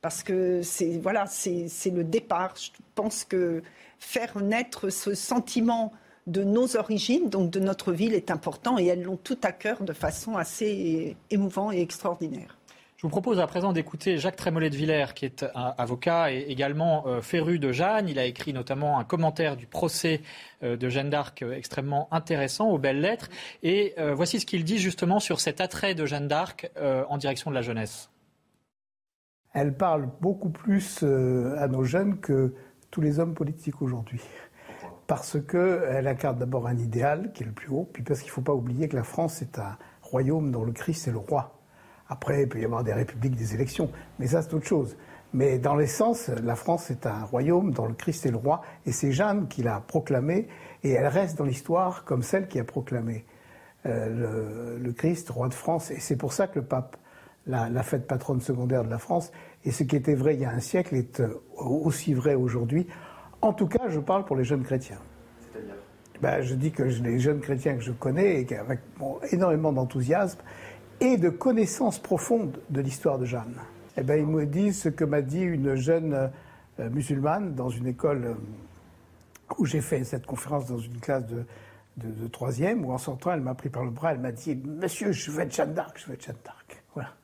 Parce que c'est voilà, c'est le départ. Je pense que faire naître ce sentiment de nos origines, donc de notre ville, est important et elles l'ont tout à cœur de façon assez émouvante et extraordinaire. Je vous propose à présent d'écouter Jacques Trémollet de Villers, qui est avocat et également euh, féru de Jeanne. Il a écrit notamment un commentaire du procès euh, de Jeanne d'Arc euh, extrêmement intéressant, aux belles lettres. Et voici ce qu'il dit justement sur cet attrait de Jeanne d'Arc en direction de la jeunesse. Elle parle beaucoup plus à nos jeunes que tous les hommes politiques aujourd'hui. Parce qu'elle incarne d'abord un idéal qui est le plus haut, puis parce qu'il ne faut pas oublier que la France est un royaume dont le Christ est le roi. Après, il peut y avoir des républiques, des élections, mais ça, c'est autre chose. Mais dans l'essence, la France est un royaume dont le Christ est le roi, et c'est Jeanne qui l'a proclamé, et elle reste dans l'histoire comme celle qui a proclamé euh, le, Christ, roi de France. Et c'est pour ça que le pape l'a fête patronne secondaire de la France. Et ce qui était vrai il y a un siècle est euh, aussi vrai aujourd'hui. En tout cas, je parle pour les jeunes chrétiens. C'est-à-dire? Ben, Je dis que les jeunes chrétiens que je connais, et avec énormément d'enthousiasme, et de connaissance profonde de l'histoire de Jeanne. Eh bien, ils me disent ce que m'a dit une jeune euh, musulmane dans une école euh, où j'ai fait cette conférence dans une classe de, de, troisième, où en sortant, elle m'a pris par le bras, elle m'a dit Monsieur, je veux être Jeanne d'Arc, je veux être Jeanne d'Arc. Voilà.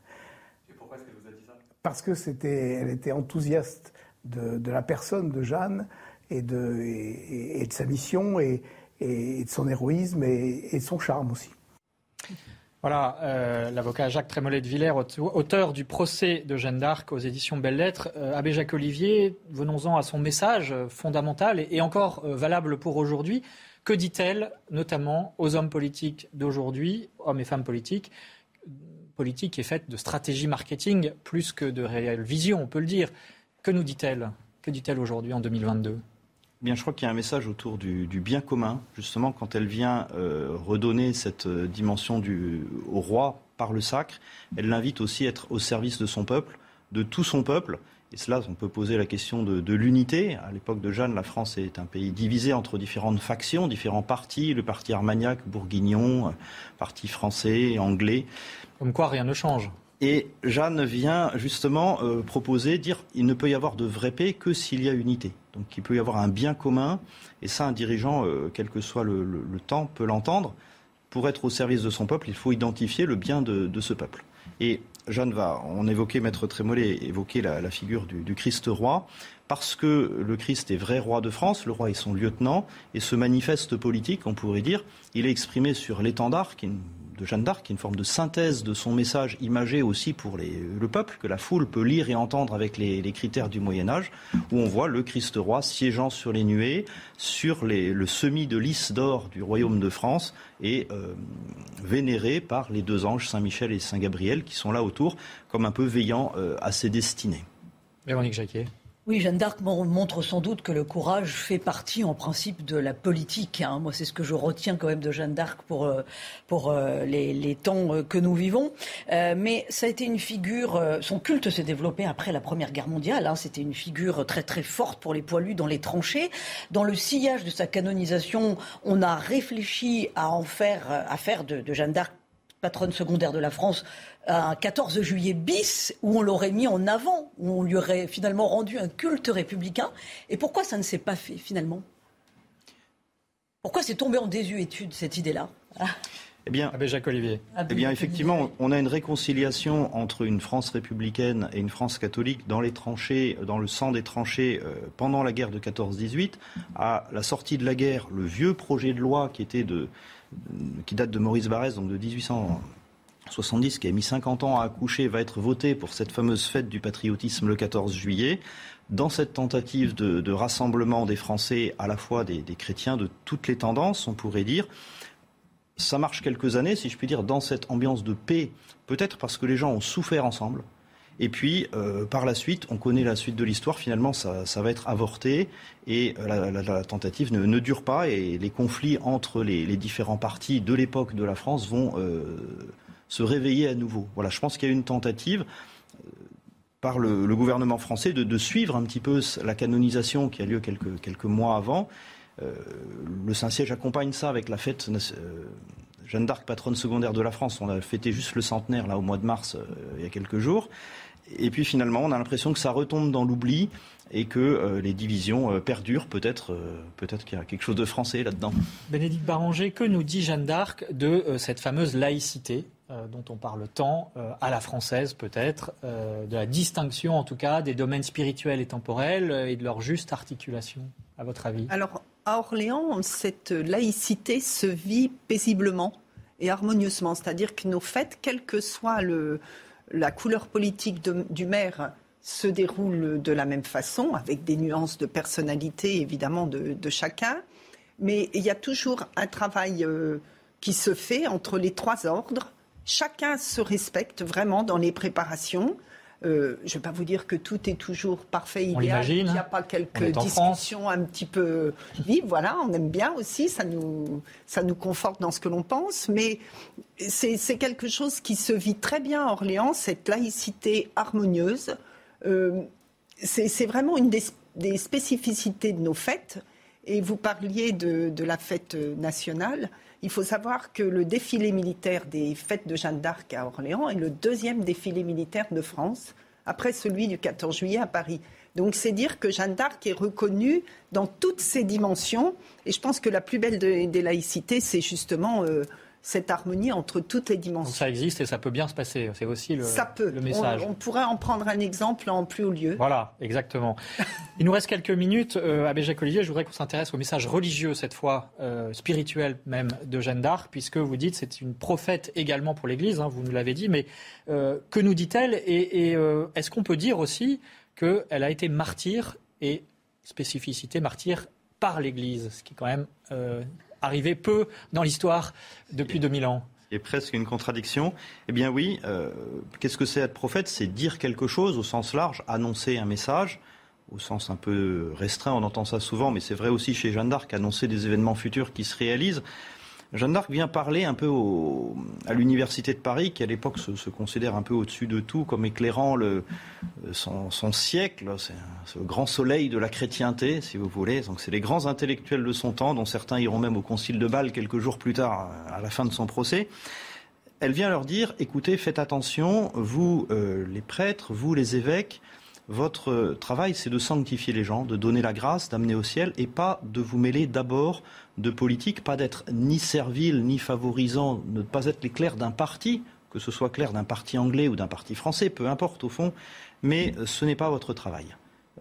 Et pourquoi est-ce qu'elle vous a dit ça? Parce que c'était, elle était enthousiaste de, de, la personne de Jeanne et de, et, de sa mission et, et, de son héroïsme et, de son charme aussi. Voilà, euh, l'avocat Jacques Trémollet de Villers, auteur du procès de Jeanne d'Arc aux éditions Belles Lettres. Euh, Abbé Jacques Olivier, venons-en à son message euh, fondamental et, encore valable pour aujourd'hui. Que dit-elle notamment aux hommes politiques d'aujourd'hui, hommes et femmes politiques? Politique est faite de stratégie marketing plus que de réelle vision, on peut le dire. Que nous dit-elle? Que dit-elle aujourd'hui en 2022 je crois qu'il y a un message autour du, bien commun, justement, quand elle vient euh, redonner cette euh, dimension du, au roi par le sacre. Elle l'invite aussi à être au service de son peuple, de tout son peuple. Et cela, on peut poser la question de, l'unité. À l'époque de Jeanne, la France est un pays divisé entre différentes factions, différents partis, le parti armagnac, bourguignon, euh, parti français, anglais. Comme quoi, rien ne change. Et Jeanne vient justement proposer, dire, il ne peut y avoir de vraie paix que s'il y a unité. Donc il peut y avoir un bien commun, et ça, un dirigeant, euh, quel que soit le, temps, peut l'entendre. Pour être au service de son peuple, il faut identifier le bien de, ce peuple. Et Jeanne va, on évoquait, Maître Trémollet évoquait la, figure du, Christ roi, parce que le Christ est vrai roi de France, le roi est son lieutenant, et ce manifeste politique, on pourrait dire, il est exprimé sur l'étendard, qui est une de Jeanne d'Arc, qui est une forme de synthèse de son message imagé aussi pour le peuple, que la foule peut lire et entendre avec les, critères du Moyen Âge, où on voit le Christ roi siégeant sur les nuées, sur le semis de lys d'or du royaume de France, et euh, vénéré par les deux anges, Saint Michel et Saint Gabriel, qui sont là autour, comme un peu veillant euh, à ses destinées. Véronique Jacquet. Oui, Jeanne d'Arc montre sans doute que le courage fait partie en principe de la politique. Hein. Moi, c'est ce que je retiens quand même de Jeanne d'Arc pour, euh, pour euh, les, temps euh, que nous vivons. mais ça a été une figure, son culte s'est développé après la Première Guerre mondiale. Hein. C'était une figure très très forte pour les poilus dans les tranchées. Dans le sillage de sa canonisation, on a réfléchi à en faire, à faire de, de Jeanne d'Arc patronne secondaire de la France, un 14 juillet bis où on l'aurait mis en avant, où on lui aurait finalement rendu un culte républicain. Et pourquoi ça ne s'est pas fait finalement? Pourquoi c'est tombé en désuétude cette idée-là? Eh bien, Jacques Olivier. Eh bien, effectivement, on a une réconciliation entre une France républicaine et une France catholique dans les tranchées, dans le sang des tranchées euh, pendant la guerre de 14-18. À la sortie de la guerre, le vieux projet de loi qui était de, qui date de Maurice Barrès, donc de 1870, qui a mis 50 ans à accoucher, va être voté pour cette fameuse fête du patriotisme le 14 juillet. Dans cette tentative de, rassemblement des Français, à la fois des chrétiens de toutes les tendances, on pourrait dire, ça marche quelques années, si je puis dire, dans cette ambiance de paix, peut-être parce que les gens ont souffert ensemble. Et puis, euh, par la suite, on connaît la suite de l'histoire, finalement, ça, va être avorté et euh, la, tentative ne, dure pas et les conflits entre les, différents partis de l'époque de la France vont euh, se réveiller à nouveau. Voilà, je pense qu'il y a une tentative par le, gouvernement français de, suivre un petit peu la canonisation qui a lieu quelques, mois avant le Saint-Siège accompagne ça avec la fête euh, Jeanne d'Arc, patronne secondaire de la France. On a fêté juste le centenaire là au mois de mars euh, il y a quelques jours. Et puis finalement, on a l'impression que ça retombe dans l'oubli et que les divisions perdurent. Peut-être peut-être qu'il y a quelque chose de français là-dedans. Bénédicte Baranger, que nous dit Jeanne d'Arc de cette fameuse laïcité dont on parle tant, à la française peut-être, de la distinction en tout cas des domaines spirituels et temporels et de leur juste articulation, à votre avis? Alors, à Orléans, cette laïcité se vit paisiblement et harmonieusement. C'est-à-dire que nos fêtes, quelle que soit la couleur politique du maire, se déroulent de la même façon, avec des nuances de personnalité évidemment de, chacun. Mais il y a toujours un travail euh, qui se fait entre les trois ordres. Chacun se respecte vraiment dans les préparations. Euh, je ne vais pas vous dire que tout est toujours parfait, idéal. Il n'y a pas quelques discussions un petit peu vives. Voilà, on aime bien aussi, ça nous, ça nous conforte dans ce que l'on pense. Mais c'est quelque chose qui se vit très bien à Orléans, cette laïcité harmonieuse. Euh, c'est vraiment une des, spécificités de nos fêtes. Et vous parliez de, de la fête nationale. Il faut savoir que le défilé militaire des fêtes de Jeanne d'Arc à Orléans est le deuxième défilé militaire de France, après celui du 14 juillet à Paris. Donc c'est dire que Jeanne d'Arc est reconnue dans toutes ses dimensions. Et je pense que la plus belle des laïcités, c'est justement euh, cette harmonie entre toutes les dimensions. Ça existe et ça peut bien se passer. C'est aussi le, ça peut. le message. On, pourrait en prendre un exemple en plus haut lieu. Voilà, exactement. Il nous reste quelques minutes. Euh, Abbé Jacques Olivier, je voudrais qu'on s'intéresse au message religieux, cette fois euh, spirituel même, de Jeanne d'Arc, puisque vous dites c'est une prophète également pour l'Église, hein, vous nous l'avez dit, mais euh, que nous dit-elle? Et, et euh, est-ce qu'on peut dire aussi qu'elle a été martyre et spécificité martyre par l'Église, ce qui est quand même arrivé peu dans l'histoire depuis 2000 ans est presque une contradiction. Eh bien oui, euh, qu'est-ce que c'est être prophète? C'est dire quelque chose au sens large, annoncer un message. Au sens un peu restreint, on entend ça souvent, mais c'est vrai aussi chez Jeanne d'Arc, annoncer des événements futurs qui se réalisent. Jeanne d'Arc vient parler un peu à l'université de Paris, qui à l'époque se, considère un peu au-dessus de tout, comme éclairant son, siècle. C'est le grand soleil de la chrétienté, si vous voulez. Donc c'est les grands intellectuels de son temps, dont certains iront même au concile de Bâle quelques jours plus tard, à la fin de son procès. Elle vient leur dire, écoutez, faites attention, vous euh, les prêtres, vous les évêques, votre travail, c'est de sanctifier les gens, de donner la grâce, d'amener au ciel, et pas de vous mêler d'abord de politique, pas d'être ni servile, ni favorisant, ne pas être les clercs d'un parti, que ce soit clair d'un parti anglais ou d'un parti français, peu importe au fond, mais ce n'est pas votre travail.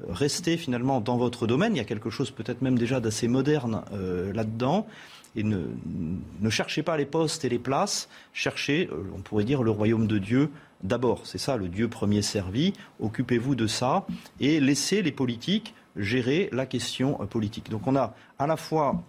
Euh, restez finalement dans votre domaine, il y a quelque chose peut-être même déjà d'assez moderne euh, là-dedans, et ne, ne, cherchez pas les postes et les places, cherchez, euh, on pourrait dire, le royaume de Dieu d'abord. C'est ça le Dieu premier servi. Occupez-vous de ça et laissez les politiques gérer la question politique. Donc on a à la fois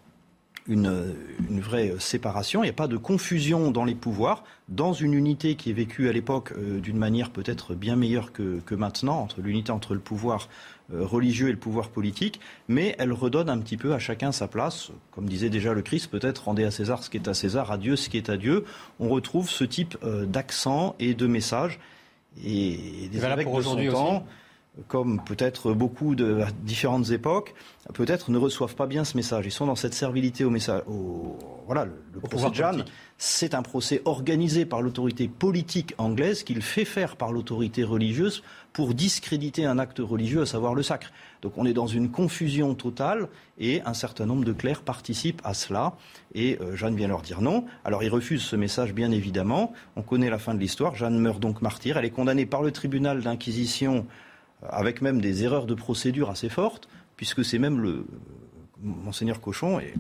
une, vraie séparation, il n'y a pas de confusion dans les pouvoirs, dans une unité qui est vécue à l'époque euh, d'une manière peut-être bien meilleure que, que maintenant, entre l'unité entre le pouvoir euh, religieux et le pouvoir politique, mais elle redonne un petit peu à chacun sa place. Comme disait déjà le Christ, peut-être rendez à César ce qui est à César, à Dieu ce qui est à Dieu. On retrouve ce type euh, d'accent et de message. Et des évêques de son temps comme peut-être beaucoup de différentes époques, peut-être ne reçoivent pas bien ce message. Ils sont dans cette servilité au message. voilà, le, procès de Jeanne, c'est un procès organisé par l'autorité politique anglaise qu'il fait faire par l'autorité religieuse pour discréditer un acte religieux, à savoir le sacre. Donc on est dans une confusion totale et un certain nombre de clercs participent à cela. Et euh, Jeanne vient leur dire non. Alors ils refusent ce message, bien évidemment. On connaît la fin de l'histoire. Jeanne meurt donc martyre. Elle est condamnée par le tribunal d'inquisition avec même des erreurs de procédure assez fortes, puisque c'est même le monseigneur Cochon et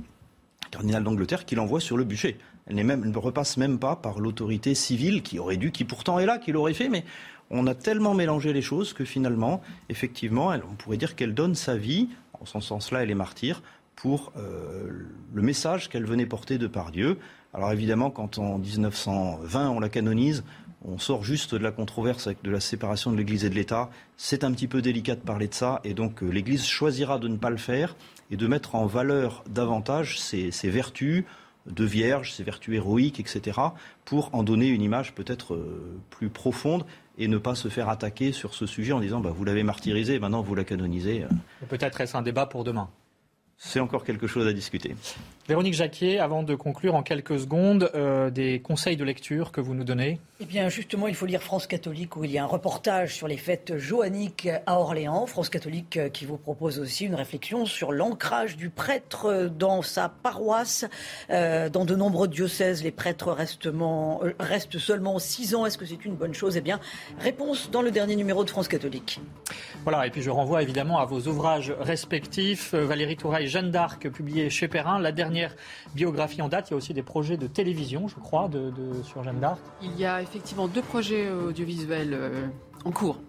cardinal d'Angleterre qui l'envoie sur le bûcher. Elle, ne repasse même pas par l'autorité civile qui aurait dû, qui pourtant est là, qui l'aurait fait, mais on a tellement mélangé les choses que finalement, effectivement, on pourrait dire qu'elle donne sa vie, en ce sens-là, elle est martyre, pour euh, le message qu'elle venait porter de par Dieu. Alors évidemment, quand en 1920 on la canonise, on sort juste de la controverse avec de la séparation de l'Église et de l'État. C'est un petit peu délicat de parler de ça, et donc euh, l'Église choisira de ne pas le faire et de mettre en valeur davantage ses, vertus de vierge, ses vertus héroïques, etc., pour en donner une image peut-être euh, plus profonde et ne pas se faire attaquer sur ce sujet en disant bah, vous l'avez martyrisé, maintenant vous la canonisez. Peut-être est-ce un débat pour demain. C'est encore quelque chose à discuter. Véronique Jacquier, avant de conclure en quelques secondes, euh, des conseils de lecture que vous nous donnez Eh bien, justement, il faut lire France catholique où il y a un reportage sur les fêtes joanniques à Orléans. France catholique euh, qui vous propose aussi une réflexion sur l'ancrage du prêtre dans sa paroisse. Euh, dans de nombreux diocèses, les prêtres restent, restent seulement six ans. Est-ce que c'est une bonne chose? Eh bien, réponse dans le dernier numéro de France catholique. Voilà, et puis je renvoie évidemment à vos ouvrages respectifs. Valérie Touraille, Jeanne d'Arc, publié chez Perrin. La dernière biographie en date. Il y a aussi des projets de télévision, je crois, de, sur Jeanne d'Arc. Il y a effectivement deux projets audiovisuels euh, en cours.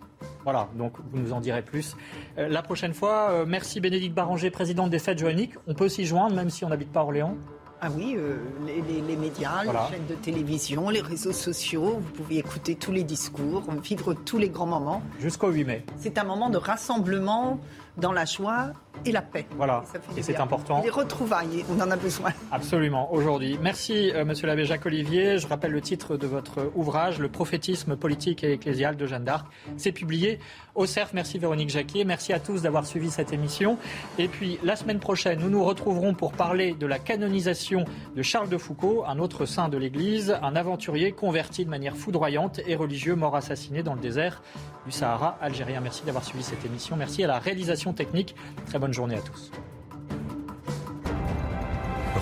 Voilà, donc vous nous en direz plus. Euh, la prochaine fois, euh, merci Bénédicte Baranger, présidente des Fêtes Joanniques. On peut s'y joindre même si on n'habite pas Orléans ah oui, les, médias, les chaînes de télévision, les réseaux sociaux, vous pouvez écouter tous les discours, vivre tous les grands moments. Jusqu'au 8 mai. C'est un moment de rassemblement dans la joie et la paix. Voilà, et, c'est important. Les retrouvailles, on en a besoin. Absolument, aujourd'hui. Merci, euh, monsieur l'abbé Jacques Olivier. Je rappelle le titre de votre ouvrage, Le prophétisme politique et ecclésial de Jeanne d'Arc. C'est publié au CERF. Merci, Véronique Jacquier. Merci à tous d'avoir suivi cette émission. Et puis, la semaine prochaine, nous nous retrouverons pour parler de la canonisation de Charles de Foucault, un autre saint de l'Église, un aventurier converti de manière foudroyante et religieux, mort assassiné dans le désert du Sahara algérien. Merci d'avoir suivi cette émission. Merci à la réalisation technique. Très bonne journée à tous.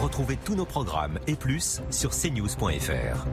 Retrouvez tous nos programmes et plus sur cnews.fr.